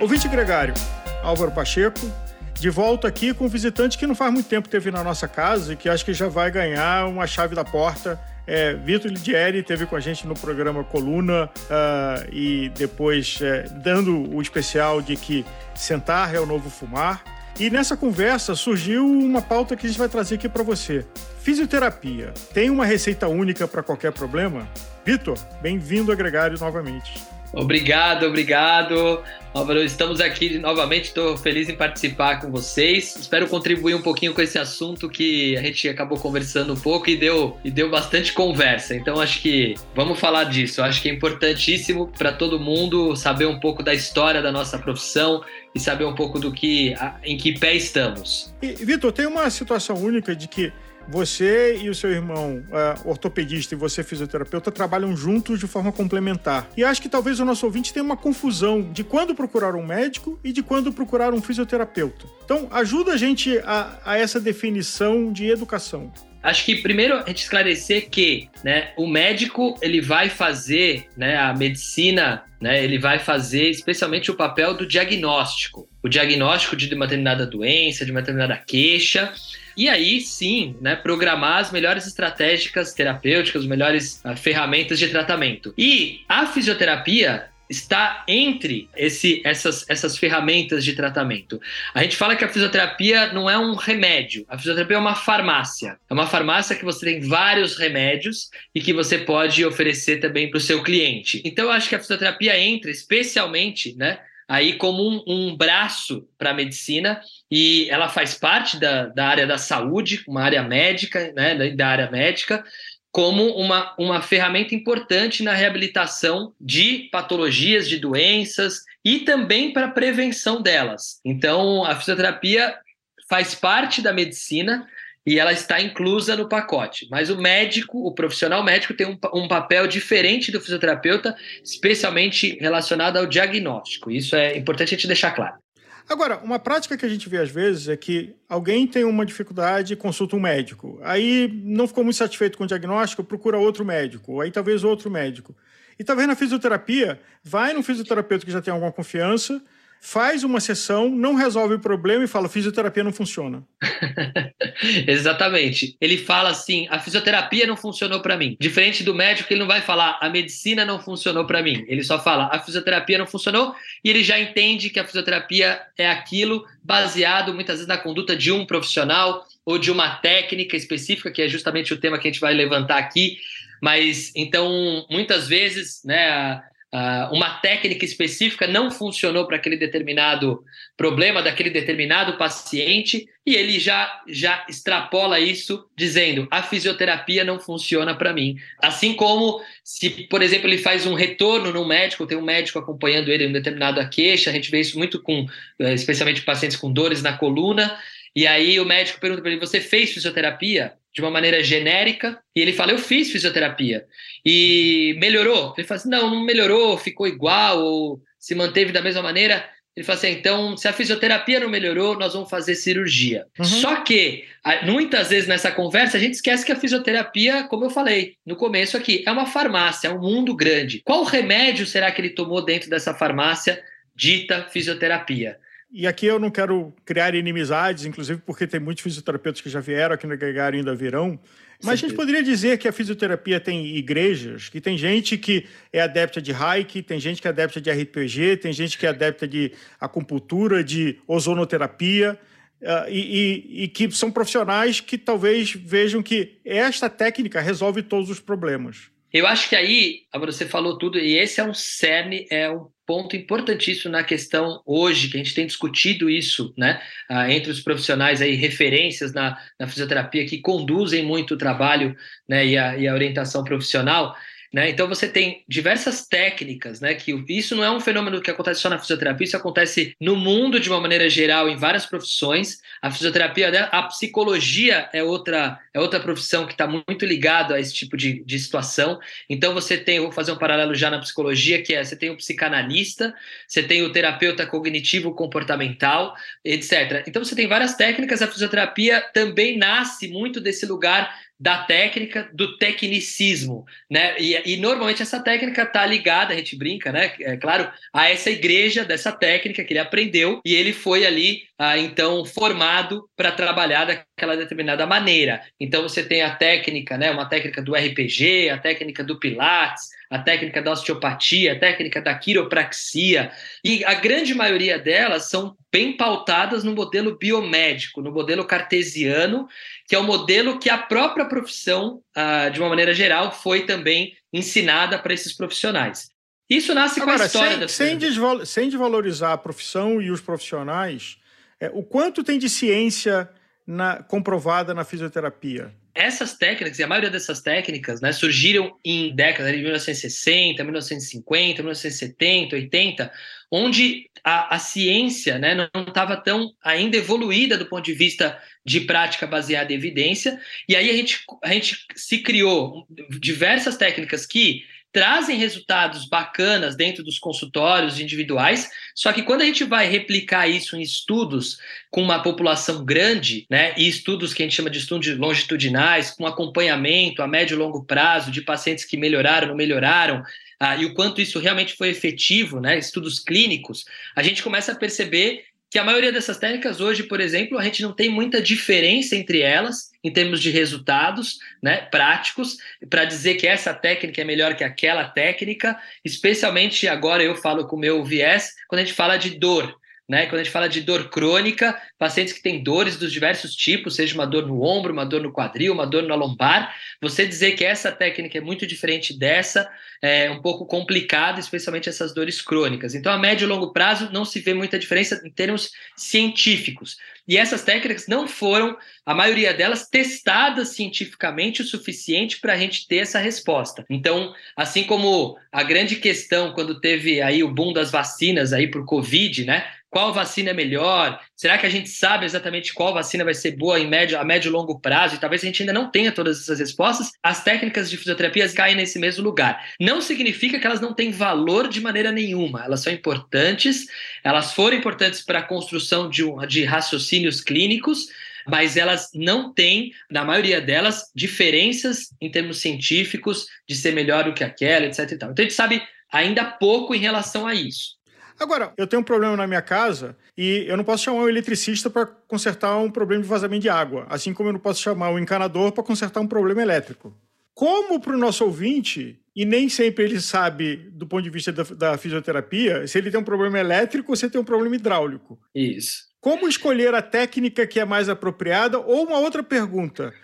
Ouvinte gregário, Álvaro Pacheco, de volta aqui com um visitante que não faz muito tempo teve na nossa casa e que acho que já vai ganhar uma chave da porta. É, Vitor Lidieri teve com a gente no programa Coluna uh, e depois é, dando o especial de que sentar é o novo fumar. E nessa conversa surgiu uma pauta que a gente vai trazer aqui para você. Fisioterapia tem uma receita única para qualquer problema? Vitor, bem-vindo a Gregário novamente. Obrigado, obrigado. Estamos aqui novamente, estou feliz em participar com vocês. Espero contribuir um pouquinho com esse assunto que a gente acabou conversando um pouco e deu, e deu bastante conversa. Então acho que vamos falar disso. Acho que é importantíssimo para todo mundo saber um pouco da história da nossa profissão e saber um pouco do que em que pé estamos. Vitor, tem uma situação única de que você e o seu irmão uh, ortopedista e você fisioterapeuta trabalham juntos de forma complementar. E acho que talvez o nosso ouvinte tenha uma confusão de quando procurar um médico e de quando procurar um fisioterapeuta. Então, ajuda a gente a, a essa definição de educação. Acho que primeiro a gente esclarecer que né, o médico ele vai fazer né, a medicina, né, ele vai fazer especialmente o papel do diagnóstico. O diagnóstico de uma determinada doença, de uma determinada queixa, e aí sim, né, programar as melhores estratégias terapêuticas, as melhores uh, ferramentas de tratamento. E a fisioterapia está entre esse, essas, essas ferramentas de tratamento. A gente fala que a fisioterapia não é um remédio, a fisioterapia é uma farmácia. É uma farmácia que você tem vários remédios e que você pode oferecer também para o seu cliente. Então eu acho que a fisioterapia entra especialmente, né? Aí como um, um braço para a medicina e ela faz parte da, da área da saúde, uma área médica, né, da área médica, como uma, uma ferramenta importante na reabilitação de patologias, de doenças e também para a prevenção delas. Então, a fisioterapia faz parte da medicina, e ela está inclusa no pacote. Mas o médico, o profissional médico, tem um, um, papel diferente do fisioterapeuta, especialmente relacionado ao diagnóstico. Isso é importante a gente deixar claro. Agora, uma prática que a gente vê às vezes é que alguém tem uma dificuldade e consulta um médico. Aí não ficou muito satisfeito com o diagnóstico, procura outro médico, aí talvez outro médico. E talvez na fisioterapia, vai no fisioterapeuta que já tem alguma confiança, faz uma sessão, não resolve o problema e fala: fisioterapia não funciona. Exatamente. Ele fala assim: a fisioterapia não funcionou para mim. Diferente do médico, ele não vai falar: a medicina não funcionou para mim. Ele só fala: a fisioterapia não funcionou e ele já entende que a fisioterapia é aquilo baseado muitas vezes na conduta de um profissional ou de uma técnica específica, que é justamente o tema que a gente vai levantar aqui. Mas então, muitas vezes, né, Uh, uma técnica específica não funcionou para aquele determinado problema daquele determinado paciente e ele já já extrapola isso dizendo a fisioterapia não funciona para mim assim como se por exemplo ele faz um retorno no médico tem um médico acompanhando ele em um determinada queixa a gente vê isso muito com eh, especialmente pacientes com dores na coluna e aí o médico pergunta para ele: Você fez fisioterapia? De uma maneira genérica. E ele fala: Eu fiz fisioterapia. E melhorou? Ele fala assim: Não, não melhorou, ficou igual, ou se manteve da mesma maneira. Ele fala assim: Então, se a fisioterapia não melhorou, nós vamos fazer cirurgia. Uhum. Só que, muitas vezes nessa conversa, a gente esquece que a fisioterapia, como eu falei no começo aqui, é uma farmácia, é um mundo grande. Qual remédio será que ele tomou dentro dessa farmácia dita fisioterapia? E aqui eu não quero criar inimizades, inclusive porque tem muitos fisioterapeutas que já vieram aqui no Gregário e ainda virão. Mas a gente poderia dizer que a fisioterapia tem igrejas, que tem gente que é adepta de Reiki, tem gente que é adepta de RPG, tem gente que é adepta de acupuntura, de ozonoterapia, uh, e, e, e que são profissionais que talvez vejam que esta técnica resolve todos os problemas. Eu acho que aí, você falou tudo, e esse é um cerne, é um ponto importantíssimo na questão hoje, que a gente tem discutido isso, né, ah, entre os profissionais aí, referências na, na fisioterapia que conduzem muito o trabalho, né, e a, e a orientação profissional, né? Então você tem diversas técnicas, né? Que isso não é um fenômeno que acontece só na fisioterapia, isso acontece no mundo de uma maneira geral, em várias profissões. A fisioterapia, né? a psicologia é outra, é outra profissão que está muito ligada a esse tipo de, de situação. Então você tem, vou fazer um paralelo já na psicologia, que é você tem o psicanalista, você tem o terapeuta cognitivo comportamental, etc. Então você tem várias técnicas, a fisioterapia também nasce muito desse lugar da técnica, do tecnicismo, né? E, e normalmente essa técnica está ligada, a gente brinca, né? É claro, a essa igreja dessa técnica que ele aprendeu e ele foi ali ah, então formado para trabalhar daquela determinada maneira. Então você tem a técnica, né? Uma técnica do RPG, a técnica do Pilates, a técnica da osteopatia, a técnica da quiropraxia, e a grande maioria delas são bem pautadas no modelo biomédico, no modelo cartesiano, que é o modelo que a própria profissão, ah, de uma maneira geral, foi também ensinada para esses profissionais. Isso nasce Agora, com a história sem, da sem, desval sem desvalorizar a profissão e os profissionais, é, o quanto tem de ciência na, comprovada na fisioterapia? Essas técnicas, e a maioria dessas técnicas, né, surgiram em décadas de 1960, 1950, 1970, 80, onde a, a ciência né, não estava tão ainda evoluída do ponto de vista de prática baseada em evidência, e aí a gente, a gente se criou diversas técnicas que trazem resultados bacanas dentro dos consultórios individuais, só que quando a gente vai replicar isso em estudos com uma população grande, né, e estudos que a gente chama de estudos longitudinais, com acompanhamento a médio e longo prazo de pacientes que melhoraram, não melhoraram, ah, e o quanto isso realmente foi efetivo, né, estudos clínicos, a gente começa a perceber que a maioria dessas técnicas hoje, por exemplo, a gente não tem muita diferença entre elas em termos de resultados né, práticos, para dizer que essa técnica é melhor que aquela técnica, especialmente agora eu falo com o meu viés, quando a gente fala de dor. Né? Quando a gente fala de dor crônica, pacientes que têm dores dos diversos tipos, seja uma dor no ombro, uma dor no quadril, uma dor na lombar, você dizer que essa técnica é muito diferente dessa é um pouco complicado, especialmente essas dores crônicas. Então, a médio e longo prazo não se vê muita diferença em termos científicos. E essas técnicas não foram, a maioria delas, testadas cientificamente o suficiente para a gente ter essa resposta. Então, assim como a grande questão quando teve aí o boom das vacinas aí por Covid, né? Qual vacina é melhor? Será que a gente sabe exatamente qual vacina vai ser boa em médio, a médio e longo prazo? E talvez a gente ainda não tenha todas essas respostas. As técnicas de fisioterapia caem nesse mesmo lugar. Não significa que elas não têm valor de maneira nenhuma. Elas são importantes, elas foram importantes para a construção de, um, de raciocínios clínicos, mas elas não têm, na maioria delas, diferenças em termos científicos de ser melhor do que aquela, etc. Então a gente sabe ainda pouco em relação a isso. Agora, eu tenho um problema na minha casa e eu não posso chamar um eletricista para consertar um problema de vazamento de água, assim como eu não posso chamar um encanador para consertar um problema elétrico. Como para o nosso ouvinte, e nem sempre ele sabe, do ponto de vista da, da, fisioterapia, se ele tem um problema elétrico ou se ele tem um problema hidráulico. Isso. Como escolher a técnica que é mais apropriada? Ou uma outra pergunta.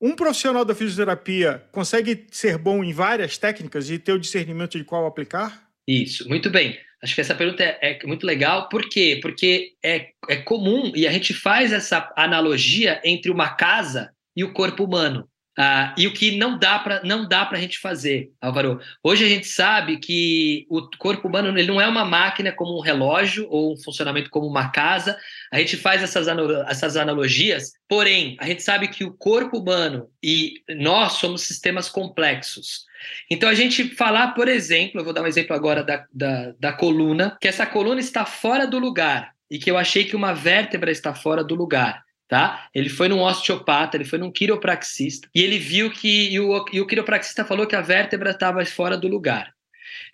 Um profissional da fisioterapia consegue ser bom em várias técnicas e ter o discernimento de qual aplicar? Isso, muito bem. Acho que essa pergunta é, é, muito legal. Por quê? Porque é, é comum e a gente faz essa analogia entre uma casa e o corpo humano. Ah, e o que não dá para não dá para a gente fazer, Álvaro. Hoje a gente sabe que o corpo humano ele não é uma máquina como um relógio ou um funcionamento como uma casa. A gente faz essas, essas analogias, porém a gente sabe que o corpo humano e nós somos sistemas complexos. Então a gente falar, por exemplo, eu vou dar um exemplo agora da, da, da coluna, que essa coluna está fora do lugar e que eu achei que uma vértebra está fora do lugar tá? Ele foi num osteopata, ele foi num quiropraxista e ele viu que e o, e o quiropraxista falou que a vértebra estava fora do lugar.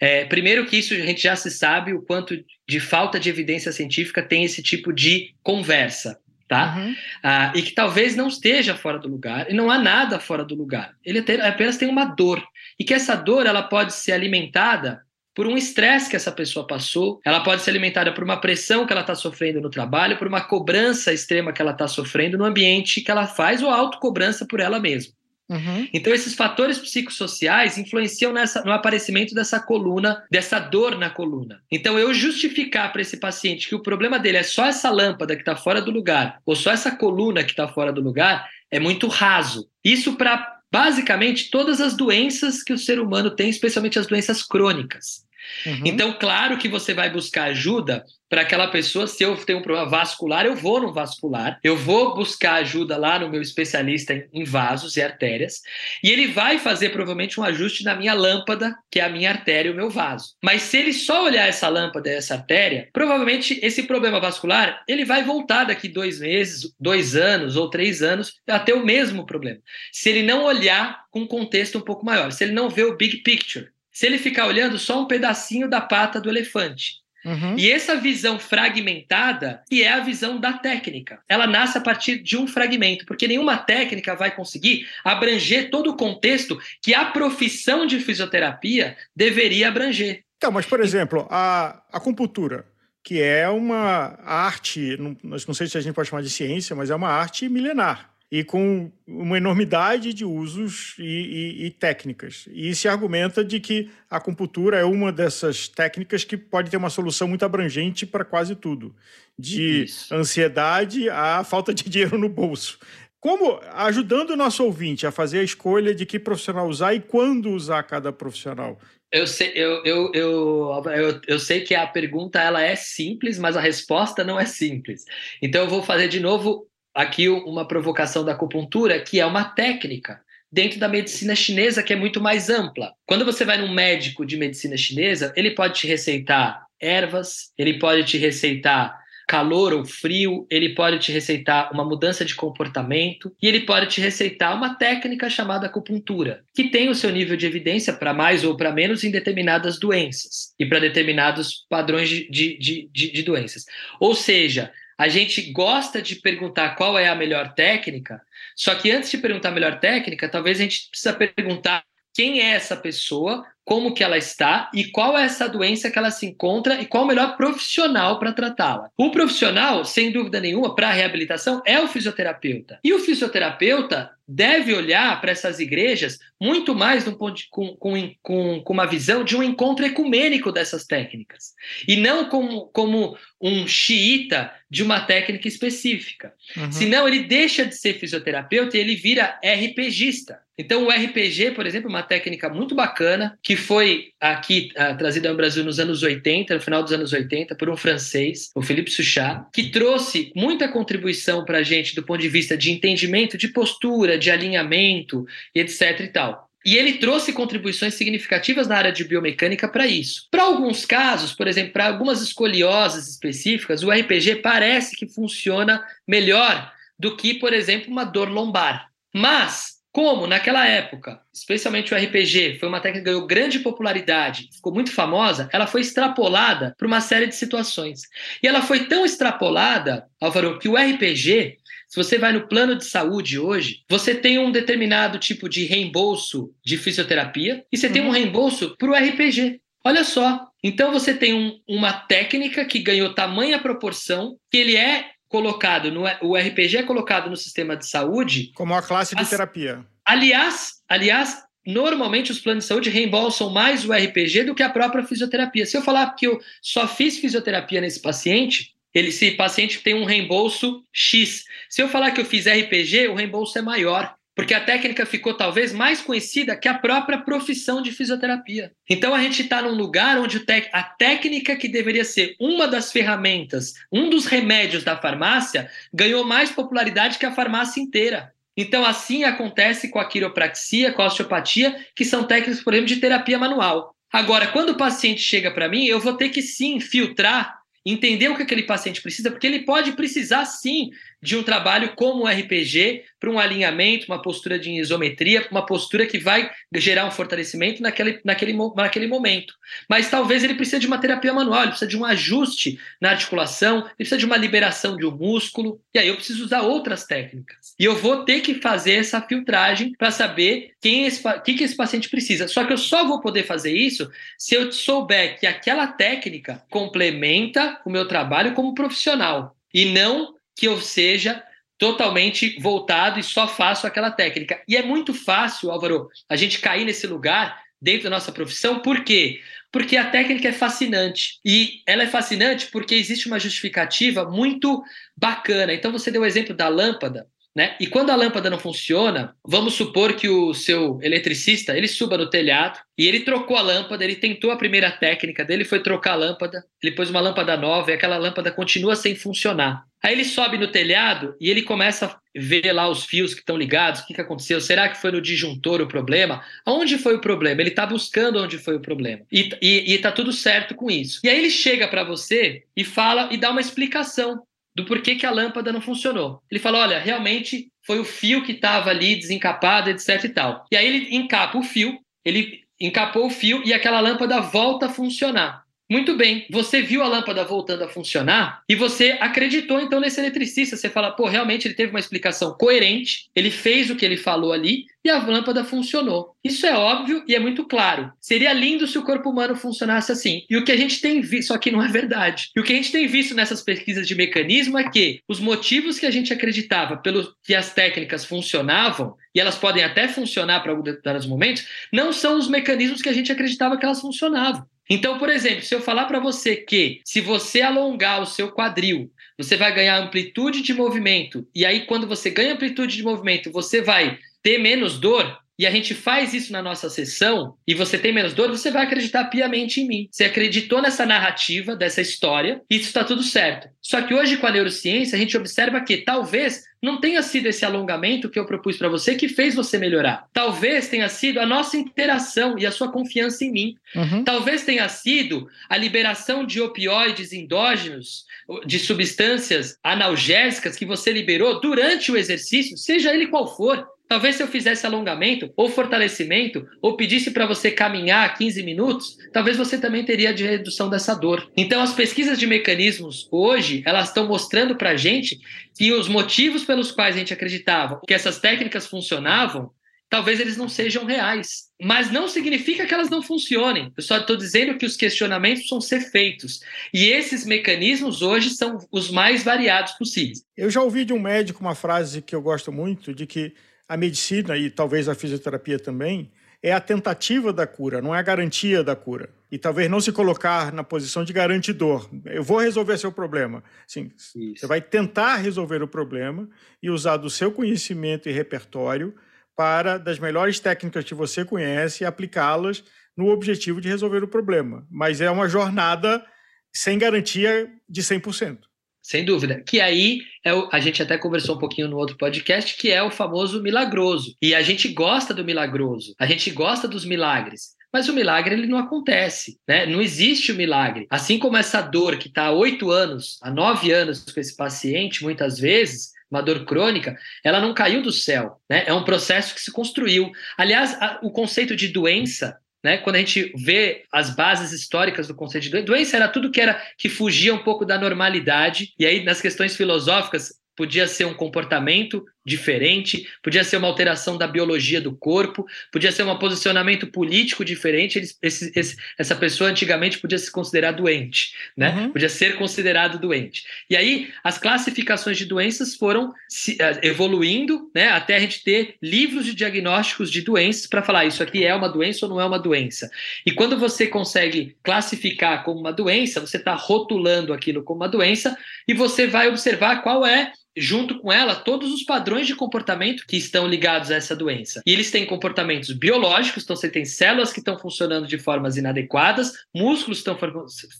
É, primeiro que isso a gente já se sabe o quanto de falta de evidência científica tem esse tipo de conversa, tá? Uhum. Ah, e que talvez não esteja fora do lugar e não há nada fora do lugar. Ele apenas tem uma dor e que essa dor ela pode ser alimentada por um estresse que essa pessoa passou, ela pode ser alimentada por uma pressão que ela está sofrendo no trabalho, por uma cobrança extrema que ela está sofrendo no ambiente que ela faz ou autocobrança por ela mesma. Uhum. Então, esses fatores psicossociais influenciam nessa, no aparecimento dessa coluna, dessa dor na coluna. Então, eu justificar para esse paciente que o problema dele é só essa lâmpada que está fora do lugar, ou só essa coluna que está fora do lugar, é muito raso. Isso para basicamente todas as doenças que o ser humano tem, especialmente as doenças crônicas. Uhum. Então, claro que você vai buscar ajuda para aquela pessoa, se eu tenho um problema vascular, eu vou no vascular, eu vou buscar ajuda lá no meu especialista em vasos e artérias, e ele vai fazer provavelmente um ajuste na minha lâmpada, que é a minha artéria e o meu vaso. Mas se ele só olhar essa lâmpada e essa artéria, provavelmente esse problema vascular ele vai voltar daqui dois meses, dois anos ou três anos a ter o mesmo problema. Se ele não olhar com um contexto um pouco maior, se ele não vê o big picture, se ele ficar olhando só um pedacinho da pata do elefante. Uhum. E essa visão fragmentada, que é a visão da técnica, ela nasce a partir de um fragmento, porque nenhuma técnica vai conseguir abranger todo o contexto que a profissão de fisioterapia deveria abranger. Então, mas, por exemplo, a acupuntura, que é uma arte, não, não sei se a gente pode chamar de ciência, mas é uma arte milenar e com uma enormidade de usos e, e, e, técnicas. E se argumenta de que a acupuntura é uma dessas técnicas que pode ter uma solução muito abrangente para quase tudo, de Isso. ansiedade à falta de dinheiro no bolso. Como ajudando o nosso ouvinte a fazer a escolha de que profissional usar e quando usar cada profissional? Eu sei, eu, eu, eu, eu, eu sei que a pergunta ela é simples, mas a resposta não é simples. Então eu vou fazer de novo aqui uma provocação da acupuntura, que é uma técnica dentro da medicina chinesa que é muito mais ampla. Quando você vai num médico de medicina chinesa, ele pode te receitar ervas, ele pode te receitar calor ou frio, ele pode te receitar uma mudança de comportamento e ele pode te receitar uma técnica chamada acupuntura, que tem o seu nível de evidência para mais ou para menos em determinadas doenças e para determinados padrões de, de, de, de doenças. Ou seja, a gente gosta de perguntar qual é a melhor técnica, só que antes de perguntar a melhor técnica, talvez a gente precisa perguntar quem é essa pessoa, como que ela está e qual é essa doença que ela se encontra e qual o melhor profissional para tratá-la. O profissional, sem dúvida nenhuma, para a reabilitação é o fisioterapeuta. E o fisioterapeuta deve olhar para essas igrejas muito mais de, com, com, com, com, uma visão de um encontro ecumênico dessas técnicas, e não como, como um xiita de uma técnica específica. Uhum. Senão ele deixa de ser fisioterapeuta e ele vira RPGista. Então, o RPG, por exemplo, é uma técnica muito bacana, que foi aqui uh, trazida ao Brasil nos anos 80, no final dos anos 80, por um francês, o Philippe Suchat, que trouxe muita contribuição para a gente do ponto de vista de entendimento de postura, de alinhamento, etc. e tal. E ele trouxe contribuições significativas na área de biomecânica para isso. Para alguns casos, por exemplo, para algumas escoliosas específicas, o RPG parece que funciona melhor do que, por exemplo, uma dor lombar. Mas, como naquela época, especialmente o RPG, foi uma técnica que ganhou grande popularidade, ficou muito famosa, ela foi extrapolada para uma série de situações. E ela foi tão extrapolada, Álvaro, que o RPG se você vai no plano de saúde hoje, você tem um determinado tipo de reembolso de fisioterapia e você uhum. tem um uhum. reembolso para o RPG. Olha só. Então você tem um, uma técnica que ganhou tamanha proporção, que ele é colocado no o RPG é colocado no sistema de saúde como uma classe de as, terapia. Aliás, aliás, normalmente os planos de saúde reembolsam mais o RPG do que a própria fisioterapia. Se eu falar que eu só fiz fisioterapia nesse paciente, ele, esse paciente tem um reembolso X. Se eu falar que eu fiz RPG, o reembolso é maior, porque a técnica ficou talvez mais conhecida que a própria profissão de fisioterapia. Então a gente está num lugar onde a técnica que deveria ser uma das ferramentas, um dos remédios da farmácia, ganhou mais popularidade que a farmácia inteira. Então, assim acontece com a quiropraxia, com a osteopatia, que são técnicas, por exemplo, de terapia manual. Agora, quando o paciente chega para mim, eu vou ter que sim filtrar entender o que aquele paciente precisa, porque ele pode precisar sim de um trabalho como o RPG para um alinhamento, uma postura de isometria, uma postura que vai gerar um fortalecimento naquele, naquele, naquele momento. Mas talvez ele precise de uma terapia manual, ele precisa de um ajuste na articulação, ele precisa de uma liberação de um músculo, e aí eu preciso usar outras técnicas. E eu vou ter que fazer essa filtragem para saber quem esse, que, que esse paciente precisa. Só que eu só vou poder fazer isso se eu souber que aquela técnica complementa o meu trabalho como profissional e não que eu seja totalmente voltado e só faço aquela técnica. E é muito fácil, Álvaro, a gente cair nesse lugar dentro da nossa profissão, por quê? Porque a técnica é fascinante. E ela é fascinante porque existe uma justificativa muito bacana. Então, você deu o exemplo da lâmpada. Né? E quando a lâmpada não funciona, vamos supor que o seu eletricista ele suba no telhado e ele trocou a lâmpada, ele tentou a primeira técnica dele, foi trocar a lâmpada, ele pôs uma lâmpada nova e aquela lâmpada continua sem funcionar. Aí ele sobe no telhado e ele começa a ver lá os fios que estão ligados, o que, que aconteceu, será que foi no disjuntor o problema? Aonde foi o problema? Ele está buscando onde foi o problema. E, e, e tá tudo certo com isso. E aí ele chega para você e fala e dá uma explicação do porquê que a lâmpada não funcionou. Ele falou: olha, realmente foi o fio que estava ali desencapado, etc e tal. E aí ele encapa o fio, ele encapou o fio e aquela lâmpada volta a funcionar. Muito bem, você viu a lâmpada voltando a funcionar e você acreditou então nesse eletricista. Você fala, pô, realmente ele teve uma explicação coerente, ele fez o que ele falou ali e a lâmpada funcionou. Isso é óbvio e é muito claro. Seria lindo se o corpo humano funcionasse assim. E o que a gente tem visto, só que não é verdade. E o que a gente tem visto nessas pesquisas de mecanismo é que os motivos que a gente acreditava pelo que as técnicas funcionavam, e elas podem até funcionar para alguns determinados momentos, não são os mecanismos que a gente acreditava que elas funcionavam. Então, por exemplo, se eu falar para você que se você alongar o seu quadril, você vai ganhar amplitude de movimento, e aí quando você ganha amplitude de movimento, você vai ter menos dor, e a gente faz isso na nossa sessão, e você tem menos dor, você vai acreditar piamente em mim. Você acreditou nessa narrativa, dessa história, e isso está tudo certo. Só que hoje, com a neurociência, a gente observa que talvez não tenha sido esse alongamento que eu propus para você que fez você melhorar. Talvez tenha sido a nossa interação e a sua confiança em mim. Uhum. Talvez tenha sido a liberação de opioides endógenos, de substâncias analgésicas que você liberou durante o exercício, seja ele qual for. Talvez se eu fizesse alongamento ou fortalecimento, ou pedisse para você caminhar 15 minutos, talvez você também teria de redução dessa dor. Então, as pesquisas de mecanismos hoje, elas estão mostrando para a gente que os motivos pelos quais a gente acreditava que essas técnicas funcionavam, talvez eles não sejam reais. Mas não significa que elas não funcionem. Eu só estou dizendo que os questionamentos vão ser feitos. E esses mecanismos hoje são os mais variados possíveis. Eu já ouvi de um médico uma frase que eu gosto muito, de que a medicina e talvez a fisioterapia também é a tentativa da cura, não é a garantia da cura. E talvez não se colocar na posição de garantidor. Eu vou resolver seu problema. Sim, você vai tentar resolver o problema e usar do seu conhecimento e repertório para das melhores técnicas que você conhece aplicá-las no objetivo de resolver o problema. Mas é uma jornada sem garantia de 100%. Sem dúvida. Que aí é o, a gente até conversou um pouquinho no outro podcast, que é o famoso milagroso. E a gente gosta do milagroso, a gente gosta dos milagres. Mas o milagre ele não acontece, né? Não existe o milagre. Assim como essa dor que está há oito anos, há nove anos com esse paciente, muitas vezes, uma dor crônica, ela não caiu do céu, né? É um processo que se construiu. Aliás, a, o conceito de doença né? Quando a gente vê as bases históricas do conceito de doença, doença era tudo que era que fugia um pouco da normalidade. E aí nas questões filosóficas podia ser um comportamento diferente, podia ser uma alteração da biologia do corpo, podia ser um posicionamento político diferente. esse, esse, essa pessoa antigamente podia se considerar doente, né? Uhum. Podia ser considerado doente. E aí as classificações de doenças foram se, uh, evoluindo, né? Até a gente ter livros de diagnósticos de doenças para falar isso aqui é uma doença ou não é uma doença. E quando você consegue classificar como uma doença, você está rotulando aquilo como uma doença e você vai observar qual é junto com ela todos os padrões de comportamento que estão ligados a essa doença. E eles têm comportamentos biológicos, então você tem células que estão funcionando de formas inadequadas, músculos estão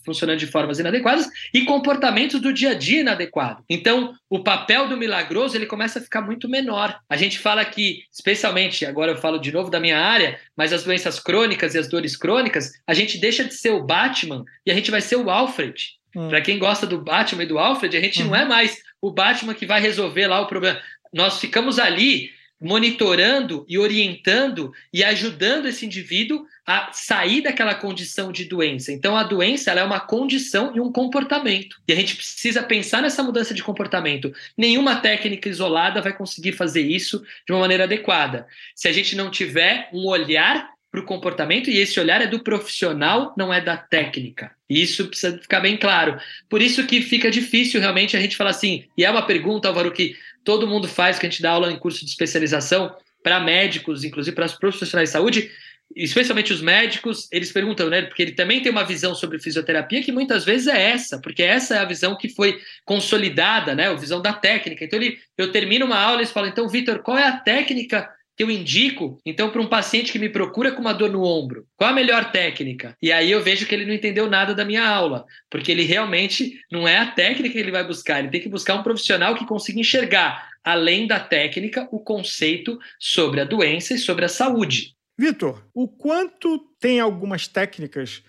funcionando de formas inadequadas e comportamentos do dia a dia inadequado. Então, o papel do milagroso ele começa a ficar muito menor. A gente fala que, especialmente, agora eu falo de novo da minha área, mas as doenças crônicas e as dores crônicas, a gente deixa de ser o Batman e a gente vai ser o Alfred. Hum. Para quem gosta do Batman e do Alfred, a gente não é mais o Batman que vai resolver lá o problema. Nós ficamos ali monitorando e orientando e ajudando esse indivíduo a sair daquela condição de doença. Então a doença é uma condição e um comportamento. E a gente precisa pensar nessa mudança de comportamento. Nenhuma técnica isolada vai conseguir fazer isso de uma maneira adequada. Se a gente não tiver um olhar para o comportamento, e esse olhar é do profissional, não é da técnica. Isso precisa ficar bem claro. Por isso que fica difícil realmente a gente falar assim, e é uma pergunta, Álvaro, que todo mundo faz, que a gente dá aula em curso de especialização para médicos, inclusive para os profissionais de saúde, especialmente os médicos, eles perguntam, né? Porque ele também tem uma visão sobre fisioterapia que muitas vezes é essa, porque essa é a visão que foi consolidada, né? A visão da técnica. Então ele, eu termino uma aula e eles falam, então, Vitor, qual é a técnica que eu indico, então, para um paciente que me procura com uma dor no ombro? Qual a melhor técnica? E aí eu vejo que ele não entendeu nada da minha aula, porque ele realmente não é a técnica que ele vai buscar, ele tem que buscar um profissional que consiga enxergar, além da técnica, o conceito sobre a doença e sobre a saúde. Vitor, o quanto tem algumas técnicas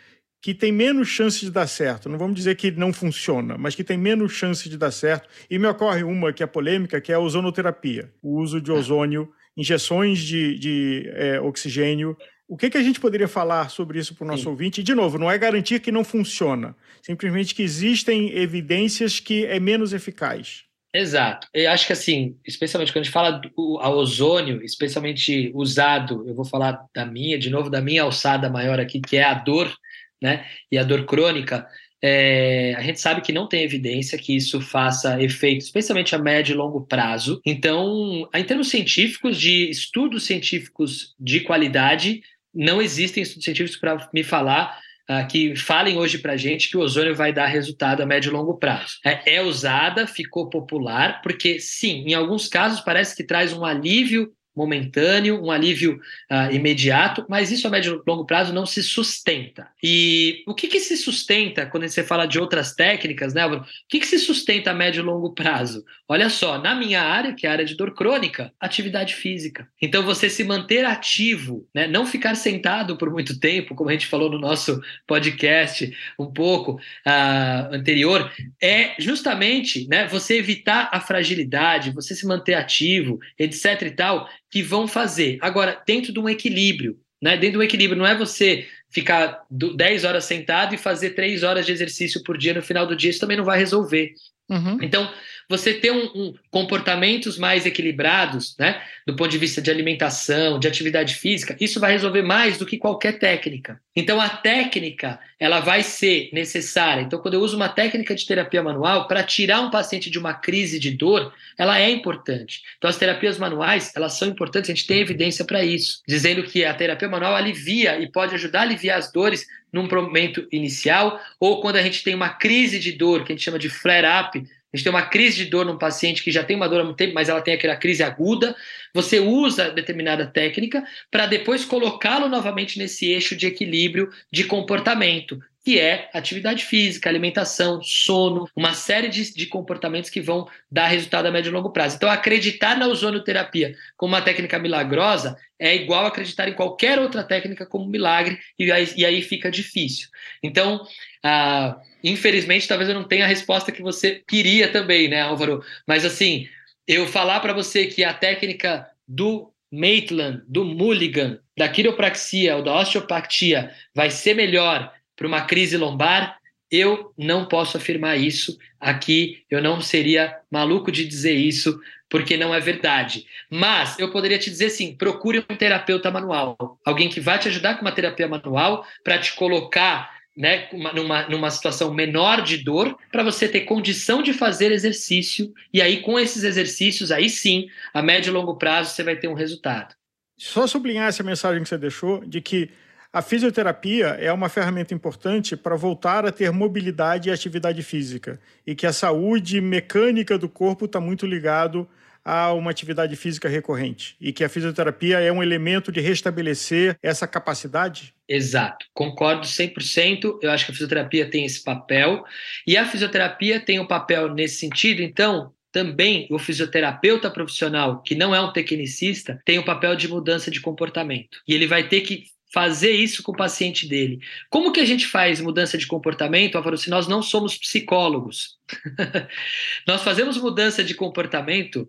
que tem menos chance de dar certo. Não vamos dizer que não funciona, mas que tem menos chance de dar certo. E me ocorre uma que é polêmica, que é a ozonoterapia, o uso de ozônio injeções de, de é, oxigênio. O que, que a gente poderia falar sobre isso para o nosso Sim. ouvinte? E, de novo, não é garantir que não funciona, simplesmente que existem evidências que é menos eficaz. Exato. Eu acho que assim, especialmente quando a gente fala do a ozônio, especialmente usado, eu vou falar da minha, de novo, da minha alçada maior aqui, que é a dor, né? E a dor crônica. É, a gente sabe que não tem evidência que isso faça efeito, especialmente a médio e longo prazo. Então, em termos científicos, de estudos científicos de qualidade, não existem estudos científicos para me falar uh, que falem hoje para a gente que o ozônio vai dar resultado a médio e longo prazo. É, é usada, ficou popular, porque sim, em alguns casos parece que traz um alívio momentâneo, um alívio uh, imediato, mas isso a médio e longo prazo não se sustenta. E o que, que se sustenta quando você fala de outras técnicas, né, Álvaro? O que, que se sustenta a médio e longo prazo? Olha só, na minha área, que é a área de dor crônica, atividade física. Então, você se manter ativo, né, não ficar sentado por muito tempo, como a gente falou no nosso podcast um pouco uh, anterior, é justamente né, você evitar a fragilidade, você se manter ativo, etc e tal, que vão fazer. Agora, dentro de um equilíbrio, né? Dentro de um equilíbrio, não é você ficar 10 horas sentado e fazer 3 horas de exercício por dia no final do dia, isso também não vai resolver. Uhum. Então, você ter um, um, comportamentos mais equilibrados, né, do ponto de vista de alimentação, de atividade física, isso vai resolver mais do que qualquer técnica. Então, a técnica, ela vai ser necessária. Então, quando eu uso uma técnica de terapia manual para tirar um paciente de uma crise de dor, ela é importante. Então, as terapias manuais, elas são importantes, a gente tem evidência para isso, dizendo que a terapia manual alivia e pode ajudar a aliviar as dores num momento inicial, ou quando a gente tem uma crise de dor, que a gente chama de flare-up, a gente tem uma crise de dor num paciente que já tem uma dor há muito tempo, mas ela tem aquela crise aguda. Você usa determinada técnica para depois colocá-lo novamente nesse eixo de equilíbrio de comportamento, que é atividade física, alimentação, sono, uma série de, de, comportamentos que vão dar resultado a médio e longo prazo. Então, acreditar na ozonoterapia como uma técnica milagrosa é igual acreditar em qualquer outra técnica como milagre, e aí, e aí fica difícil. Então, ah, infelizmente, talvez eu não tenha a resposta que você queria também, né, Álvaro? Mas assim, eu falar para você que a técnica do Maitland, do Mulligan, da quiropraxia ou da osteopatia vai ser melhor para uma crise lombar, eu não posso afirmar isso aqui, eu não seria maluco de dizer isso, porque não é verdade. Mas eu poderia te dizer assim: procure um terapeuta manual, alguém que vai te ajudar com uma terapia manual para te colocar né, numa, numa situação menor de dor, para você ter condição de fazer exercício, e aí com esses exercícios, aí sim, a médio e longo prazo, você vai ter um resultado. Só sublinhar essa mensagem que você deixou, de que a fisioterapia é uma ferramenta importante para voltar a ter mobilidade e atividade física, e que a saúde mecânica do corpo está muito ligado a uma atividade física recorrente e que a fisioterapia é um elemento de restabelecer essa capacidade? Exato, concordo 100%. Eu acho que a fisioterapia tem esse papel e a fisioterapia tem um papel nesse sentido. Então, também o fisioterapeuta profissional, que não é um tecnicista, tem o um papel de mudança de comportamento. E ele vai ter que fazer isso com o paciente dele. Como que a gente faz mudança de comportamento, Álvaro, se nós não somos psicólogos? nós fazemos mudança de comportamento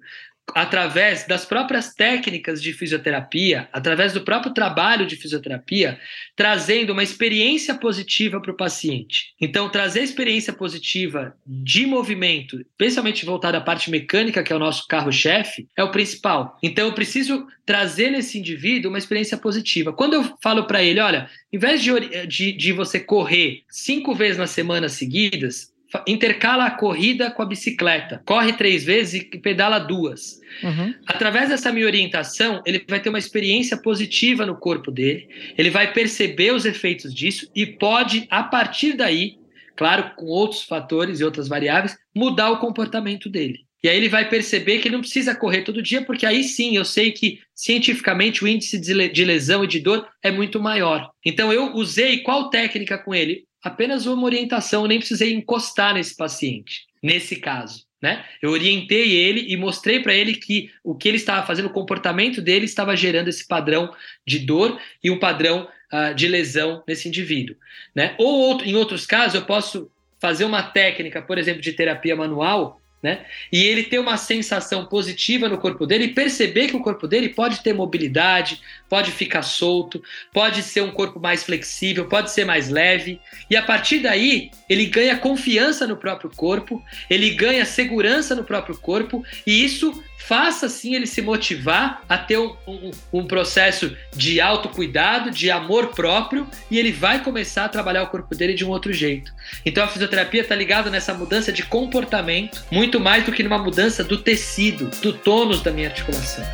através das próprias técnicas de fisioterapia, através do próprio trabalho de fisioterapia, trazendo uma experiência positiva para o paciente. Então, trazer experiência positiva de movimento, especialmente voltada à parte mecânica, que é o nosso carro-chefe, é o principal. Então, eu preciso trazer nesse indivíduo uma experiência positiva. Quando eu falo para ele, olha, em vez de, de, de você correr cinco vezes na semana seguidas, intercala a corrida com a bicicleta, corre três vezes e pedala duas. Uhum. Através dessa minha orientação, ele vai ter uma experiência positiva no corpo dele, ele vai perceber os efeitos disso e pode, a partir daí, claro, com outros fatores e outras variáveis, mudar o comportamento dele. E aí ele vai perceber que ele não precisa correr todo dia, porque aí sim eu sei que cientificamente o índice de lesão e de dor é muito maior. Então eu usei qual técnica com ele? Apenas uma orientação, nem precisei encostar nesse paciente, nesse caso. Né? Eu orientei ele e mostrei para ele que o que ele estava fazendo, o comportamento dele estava gerando esse padrão de dor e um padrão uh, de lesão nesse indivíduo. Né? Ou outro, em outros casos, eu posso fazer uma técnica, por exemplo, de terapia manual, né? E ele ter uma sensação positiva no corpo dele e perceber que o corpo dele pode ter mobilidade, pode ficar solto, pode ser um corpo mais flexível, pode ser mais leve. E a partir daí, ele ganha confiança no próprio corpo, ele ganha segurança no próprio corpo, e isso faça sim ele se motivar a ter um, um, um, processo de autocuidado, de amor próprio, e ele vai começar a trabalhar o corpo dele de um outro jeito. Então a fisioterapia está ligada nessa mudança de comportamento, muito mais do que numa mudança do tecido, do tônus da minha articulação.